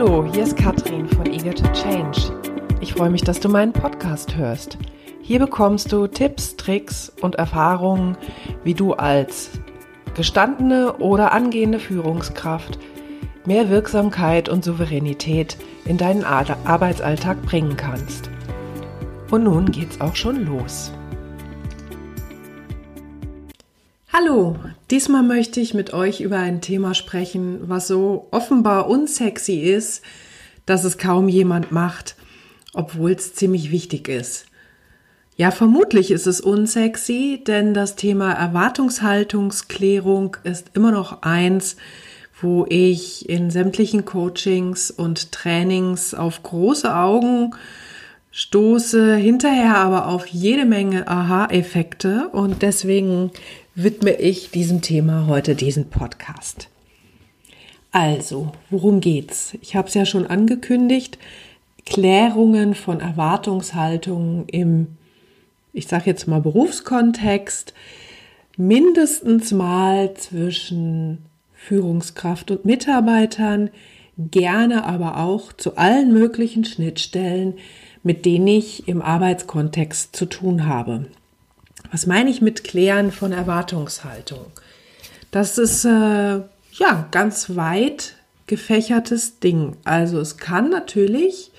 Hallo, hier ist Katrin von Eager to Change. Ich freue mich, dass du meinen Podcast hörst. Hier bekommst du Tipps, Tricks und Erfahrungen, wie du als gestandene oder angehende Führungskraft mehr Wirksamkeit und Souveränität in deinen Arbeitsalltag bringen kannst. Und nun geht's auch schon los. Hallo, diesmal möchte ich mit euch über ein Thema sprechen, was so offenbar unsexy ist, dass es kaum jemand macht, obwohl es ziemlich wichtig ist. Ja, vermutlich ist es unsexy, denn das Thema Erwartungshaltungsklärung ist immer noch eins, wo ich in sämtlichen Coachings und Trainings auf große Augen stoße, hinterher aber auf jede Menge Aha-Effekte und deswegen widme ich diesem Thema heute diesen Podcast. Also, worum geht's? Ich habe es ja schon angekündigt, Klärungen von Erwartungshaltungen im ich sage jetzt mal Berufskontext, mindestens mal zwischen Führungskraft und Mitarbeitern, gerne aber auch zu allen möglichen Schnittstellen, mit denen ich im Arbeitskontext zu tun habe. Was meine ich mit Klären von Erwartungshaltung? Das ist äh, ja ganz weit gefächertes Ding. Also es kann natürlich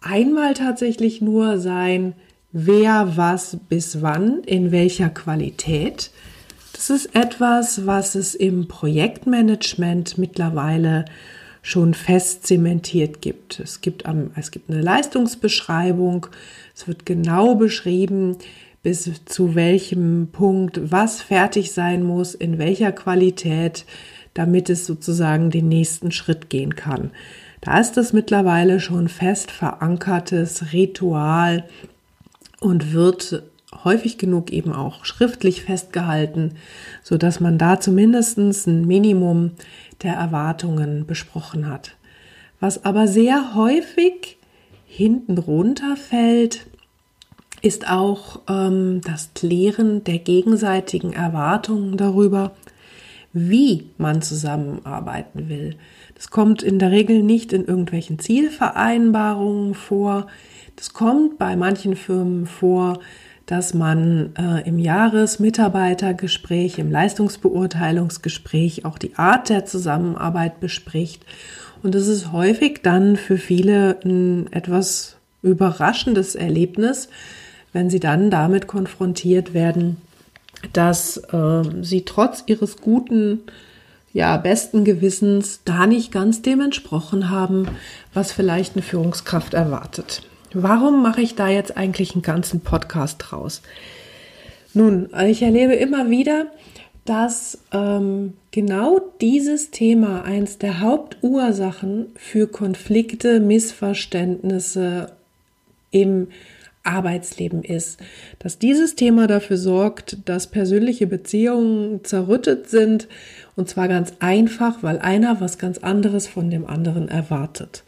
einmal tatsächlich nur sein, wer was bis wann, in welcher Qualität. Das ist etwas, was es im Projektmanagement mittlerweile schon fest zementiert gibt. Es gibt, es gibt eine Leistungsbeschreibung, es wird genau beschrieben, bis zu welchem Punkt was fertig sein muss, in welcher Qualität, damit es sozusagen den nächsten Schritt gehen kann. Da ist es mittlerweile schon fest verankertes Ritual, und wird häufig genug eben auch schriftlich festgehalten, so dass man da zumindest ein Minimum der Erwartungen besprochen hat. Was aber sehr häufig hinten runterfällt, ist auch ähm, das Klären der gegenseitigen Erwartungen darüber, wie man zusammenarbeiten will. Das kommt in der Regel nicht in irgendwelchen Zielvereinbarungen vor, das kommt bei manchen Firmen vor, dass man äh, im Jahresmitarbeitergespräch, im Leistungsbeurteilungsgespräch auch die Art der Zusammenarbeit bespricht. Und es ist häufig dann für viele ein etwas überraschendes Erlebnis, wenn sie dann damit konfrontiert werden, dass äh, sie trotz ihres guten, ja, besten Gewissens da nicht ganz dem entsprochen haben, was vielleicht eine Führungskraft erwartet. Warum mache ich da jetzt eigentlich einen ganzen Podcast draus? Nun, ich erlebe immer wieder, dass ähm, genau dieses Thema eins der Hauptursachen für Konflikte, Missverständnisse im Arbeitsleben ist. Dass dieses Thema dafür sorgt, dass persönliche Beziehungen zerrüttet sind und zwar ganz einfach, weil einer was ganz anderes von dem anderen erwartet.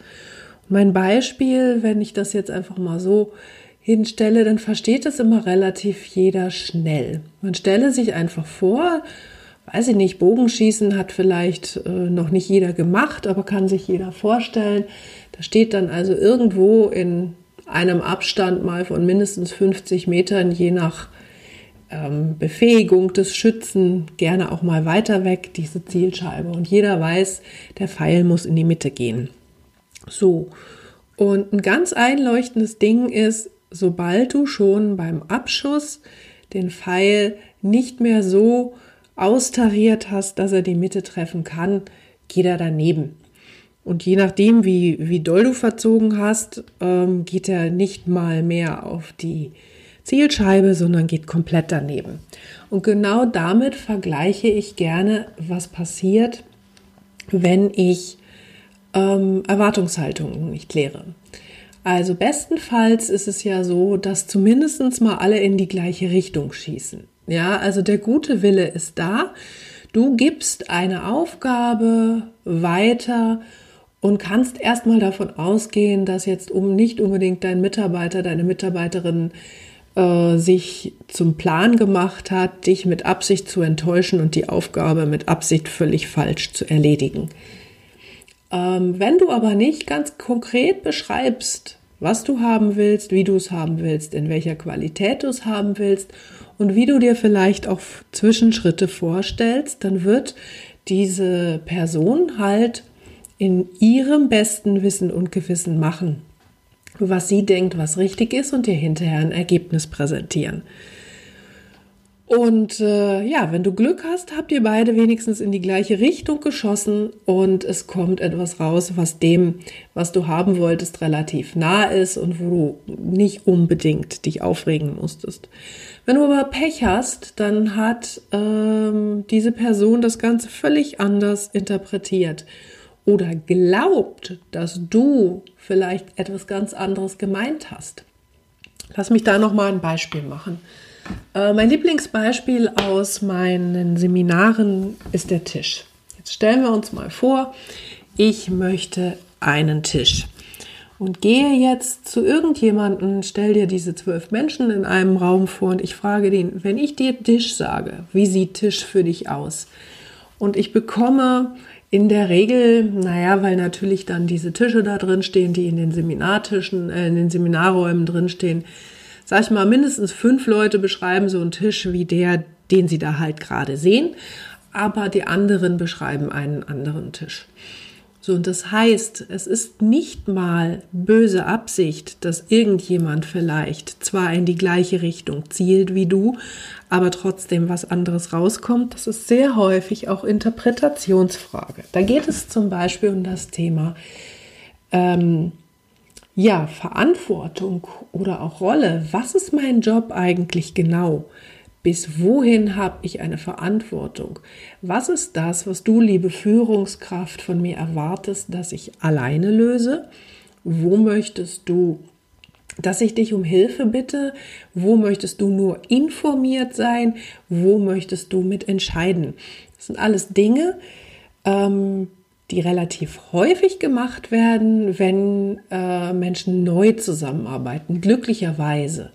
Mein Beispiel, wenn ich das jetzt einfach mal so hinstelle, dann versteht es immer relativ jeder schnell. Man stelle sich einfach vor, weiß ich nicht, Bogenschießen hat vielleicht äh, noch nicht jeder gemacht, aber kann sich jeder vorstellen. Da steht dann also irgendwo in einem Abstand mal von mindestens 50 Metern, je nach ähm, Befähigung des Schützen, gerne auch mal weiter weg, diese Zielscheibe. Und jeder weiß, der Pfeil muss in die Mitte gehen. So. Und ein ganz einleuchtendes Ding ist, sobald du schon beim Abschuss den Pfeil nicht mehr so austariert hast, dass er die Mitte treffen kann, geht er daneben. Und je nachdem, wie, wie doll du verzogen hast, ähm, geht er nicht mal mehr auf die Zielscheibe, sondern geht komplett daneben. Und genau damit vergleiche ich gerne, was passiert, wenn ich ähm, Erwartungshaltungen nicht kläre. Also bestenfalls ist es ja so, dass zumindest mal alle in die gleiche Richtung schießen. Ja, also der gute Wille ist da. Du gibst eine Aufgabe weiter und kannst erstmal davon ausgehen, dass jetzt um nicht unbedingt dein Mitarbeiter, deine Mitarbeiterin äh, sich zum Plan gemacht hat, dich mit Absicht zu enttäuschen und die Aufgabe mit Absicht völlig falsch zu erledigen. Ähm, wenn du aber nicht ganz konkret beschreibst, was du haben willst, wie du es haben willst, in welcher Qualität du es haben willst und wie du dir vielleicht auch Zwischenschritte vorstellst, dann wird diese Person halt in ihrem besten Wissen und Gewissen machen, was sie denkt, was richtig ist und dir hinterher ein Ergebnis präsentieren. Und äh, ja, wenn du Glück hast, habt ihr beide wenigstens in die gleiche Richtung geschossen und es kommt etwas raus, was dem, was du haben wolltest, relativ nah ist und wo du nicht unbedingt dich aufregen musstest. Wenn du aber Pech hast, dann hat ähm, diese Person das Ganze völlig anders interpretiert oder glaubt, dass du vielleicht etwas ganz anderes gemeint hast. Lass mich da noch mal ein Beispiel machen. Äh, mein Lieblingsbeispiel aus meinen Seminaren ist der Tisch. Jetzt stellen wir uns mal vor, ich möchte einen Tisch und gehe jetzt zu irgendjemanden, stell dir diese zwölf Menschen in einem Raum vor und ich frage den, wenn ich dir Tisch sage, wie sieht Tisch für dich aus? Und ich bekomme in der Regel, naja, weil natürlich dann diese Tische da drin stehen, die in den Seminartischen, äh, in den Seminarräumen drin stehen, sag ich mal, mindestens fünf Leute beschreiben so einen Tisch wie der, den sie da halt gerade sehen, aber die anderen beschreiben einen anderen Tisch. So, und das heißt, es ist nicht mal böse Absicht, dass irgendjemand vielleicht zwar in die gleiche Richtung zielt wie du, aber trotzdem was anderes rauskommt. Das ist sehr häufig auch Interpretationsfrage. Da geht es zum Beispiel um das Thema ähm, ja, Verantwortung oder auch Rolle. Was ist mein Job eigentlich genau? Bis wohin habe ich eine Verantwortung? Was ist das, was du, liebe Führungskraft, von mir erwartest, dass ich alleine löse? Wo möchtest du, dass ich dich um Hilfe bitte? Wo möchtest du nur informiert sein? Wo möchtest du mit entscheiden? Das sind alles Dinge, ähm, die relativ häufig gemacht werden, wenn äh, Menschen neu zusammenarbeiten, glücklicherweise.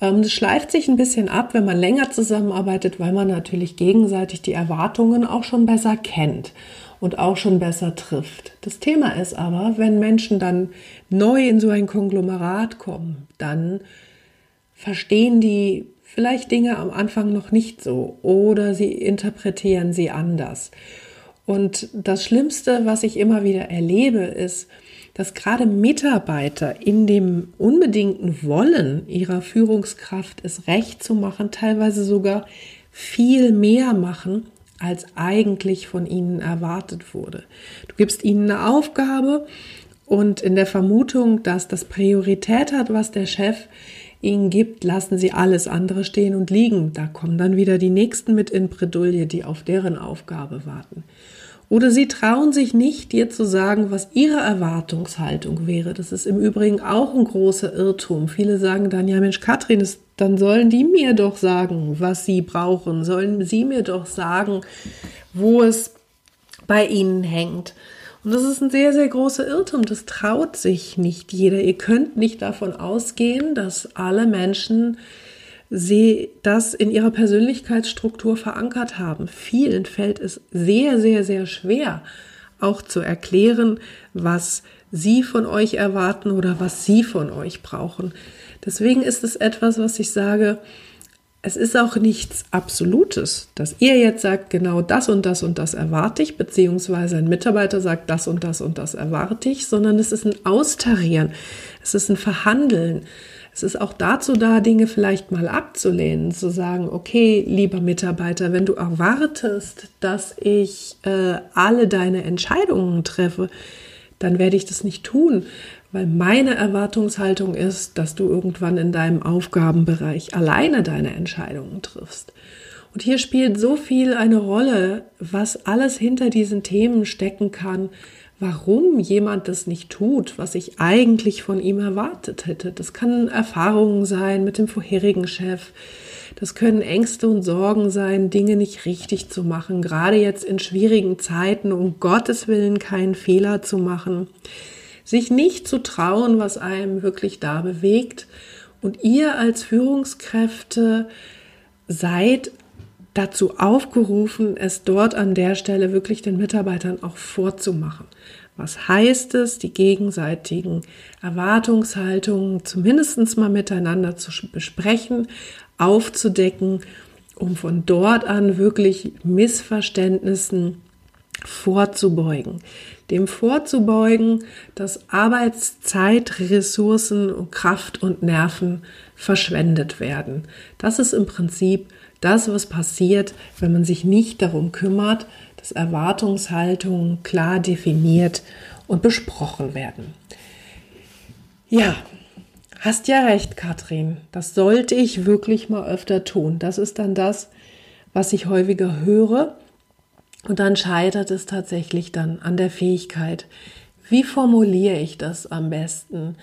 Ähm, das schleift sich ein bisschen ab, wenn man länger zusammenarbeitet, weil man natürlich gegenseitig die Erwartungen auch schon besser kennt und auch schon besser trifft. Das Thema ist aber, wenn Menschen dann neu in so ein Konglomerat kommen, dann verstehen die vielleicht Dinge am Anfang noch nicht so oder sie interpretieren sie anders. Und das Schlimmste, was ich immer wieder erlebe, ist, dass gerade Mitarbeiter in dem unbedingten Wollen ihrer Führungskraft es recht zu machen, teilweise sogar viel mehr machen, als eigentlich von ihnen erwartet wurde. Du gibst ihnen eine Aufgabe und in der Vermutung, dass das Priorität hat, was der Chef ihnen gibt, lassen sie alles andere stehen und liegen. Da kommen dann wieder die Nächsten mit in Bredouille, die auf deren Aufgabe warten. Oder sie trauen sich nicht, dir zu sagen, was ihre Erwartungshaltung wäre. Das ist im Übrigen auch ein großer Irrtum. Viele sagen dann, ja Mensch, Katrin, ist, dann sollen die mir doch sagen, was sie brauchen. Sollen sie mir doch sagen, wo es bei ihnen hängt. Und das ist ein sehr, sehr großer Irrtum. Das traut sich nicht jeder. Ihr könnt nicht davon ausgehen, dass alle Menschen sie das in ihrer Persönlichkeitsstruktur verankert haben. Vielen fällt es sehr, sehr, sehr schwer, auch zu erklären, was sie von euch erwarten oder was sie von euch brauchen. Deswegen ist es etwas, was ich sage, es ist auch nichts Absolutes, dass ihr jetzt sagt, genau das und das und das erwarte ich, beziehungsweise ein Mitarbeiter sagt, das und das und das erwarte ich, sondern es ist ein Austarieren, es ist ein Verhandeln. Es ist auch dazu da, Dinge vielleicht mal abzulehnen, zu sagen, okay, lieber Mitarbeiter, wenn du erwartest, dass ich äh, alle deine Entscheidungen treffe, dann werde ich das nicht tun, weil meine Erwartungshaltung ist, dass du irgendwann in deinem Aufgabenbereich alleine deine Entscheidungen triffst. Und hier spielt so viel eine Rolle, was alles hinter diesen Themen stecken kann, warum jemand das nicht tut, was ich eigentlich von ihm erwartet hätte. Das kann Erfahrungen sein mit dem vorherigen Chef. Das können Ängste und Sorgen sein, Dinge nicht richtig zu machen, gerade jetzt in schwierigen Zeiten, um Gottes Willen keinen Fehler zu machen. Sich nicht zu trauen, was einem wirklich da bewegt. Und ihr als Führungskräfte seid dazu aufgerufen, es dort an der Stelle wirklich den Mitarbeitern auch vorzumachen. Was heißt es, die gegenseitigen Erwartungshaltungen zumindest mal miteinander zu besprechen, aufzudecken, um von dort an wirklich Missverständnissen vorzubeugen. Dem vorzubeugen, dass Arbeitszeit, Ressourcen, Kraft und Nerven verschwendet werden. Das ist im Prinzip das, was passiert, wenn man sich nicht darum kümmert, dass Erwartungshaltungen klar definiert und besprochen werden. Ja, hast ja recht, Katrin. Das sollte ich wirklich mal öfter tun. Das ist dann das, was ich häufiger höre. Und dann scheitert es tatsächlich dann an der Fähigkeit. Wie formuliere ich das am besten?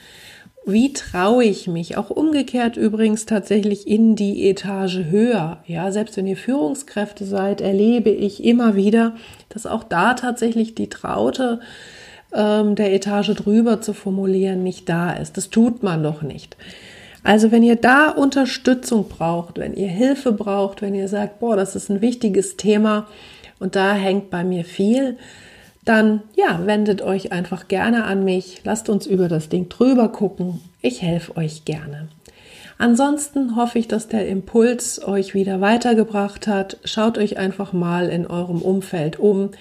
Wie traue ich mich? Auch umgekehrt übrigens tatsächlich in die Etage höher. Ja, selbst wenn ihr Führungskräfte seid, erlebe ich immer wieder, dass auch da tatsächlich die Traute ähm, der Etage drüber zu formulieren nicht da ist. Das tut man doch nicht. Also wenn ihr da Unterstützung braucht, wenn ihr Hilfe braucht, wenn ihr sagt, boah, das ist ein wichtiges Thema und da hängt bei mir viel, dann ja, wendet euch einfach gerne an mich. Lasst uns über das Ding drüber gucken. Ich helfe euch gerne. Ansonsten hoffe ich, dass der Impuls euch wieder weitergebracht hat. Schaut euch einfach mal in eurem Umfeld um.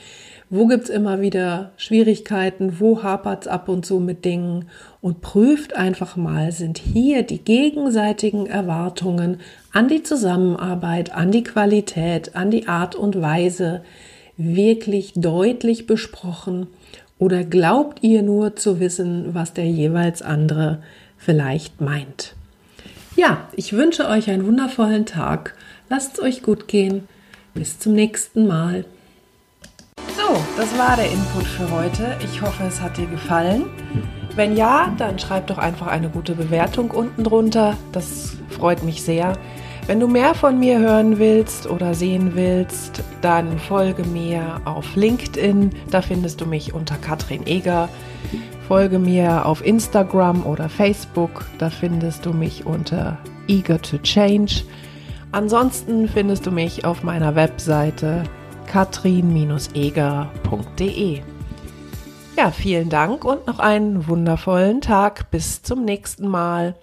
Wo gibt's immer wieder Schwierigkeiten? Wo hapert's ab und zu mit Dingen? Und prüft einfach mal, sind hier die gegenseitigen Erwartungen an die Zusammenarbeit, an die Qualität, an die Art und Weise, wirklich deutlich besprochen oder glaubt ihr nur zu wissen, was der jeweils andere vielleicht meint? Ja, ich wünsche euch einen wundervollen Tag. Lasst es euch gut gehen. Bis zum nächsten Mal. So, das war der Input für heute. Ich hoffe, es hat dir gefallen. Wenn ja, dann schreib doch einfach eine gute Bewertung unten drunter. Das freut mich sehr. Wenn du mehr von mir hören willst oder sehen willst, dann folge mir auf LinkedIn. Da findest du mich unter Katrin Eger. Folge mir auf Instagram oder Facebook. Da findest du mich unter Eager to Change. Ansonsten findest du mich auf meiner Webseite katrin-eger.de. Ja, vielen Dank und noch einen wundervollen Tag. Bis zum nächsten Mal.